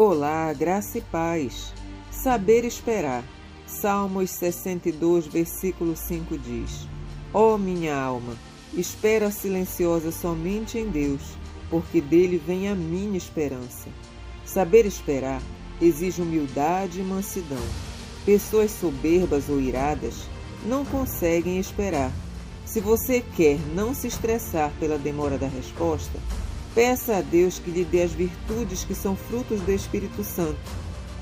Olá, graça e paz. Saber esperar. Salmos 62, versículo 5 diz: Ó oh, minha alma, espera silenciosa somente em Deus, porque dele vem a minha esperança. Saber esperar exige humildade e mansidão. Pessoas soberbas ou iradas não conseguem esperar. Se você quer não se estressar pela demora da resposta, Peça a Deus que lhe dê as virtudes que são frutos do Espírito Santo,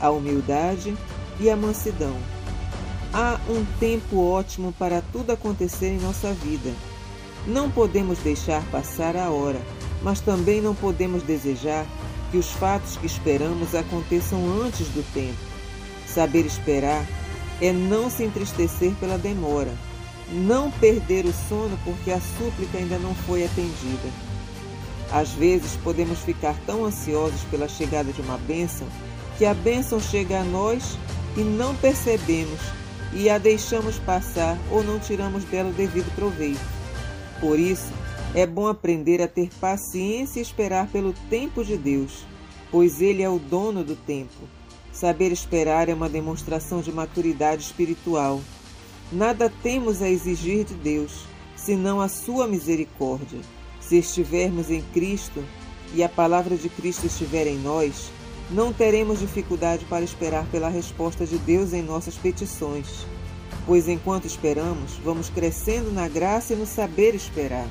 a humildade e a mansidão. Há um tempo ótimo para tudo acontecer em nossa vida. Não podemos deixar passar a hora, mas também não podemos desejar que os fatos que esperamos aconteçam antes do tempo. Saber esperar é não se entristecer pela demora, não perder o sono porque a súplica ainda não foi atendida às vezes podemos ficar tão ansiosos pela chegada de uma bênção que a bênção chega a nós e não percebemos e a deixamos passar ou não tiramos dela o devido proveito. Por isso, é bom aprender a ter paciência e esperar pelo tempo de Deus, pois Ele é o dono do tempo. Saber esperar é uma demonstração de maturidade espiritual. Nada temos a exigir de Deus, senão a sua misericórdia. Se estivermos em Cristo e a palavra de Cristo estiver em nós, não teremos dificuldade para esperar pela resposta de Deus em nossas petições, pois enquanto esperamos, vamos crescendo na graça e no saber esperar.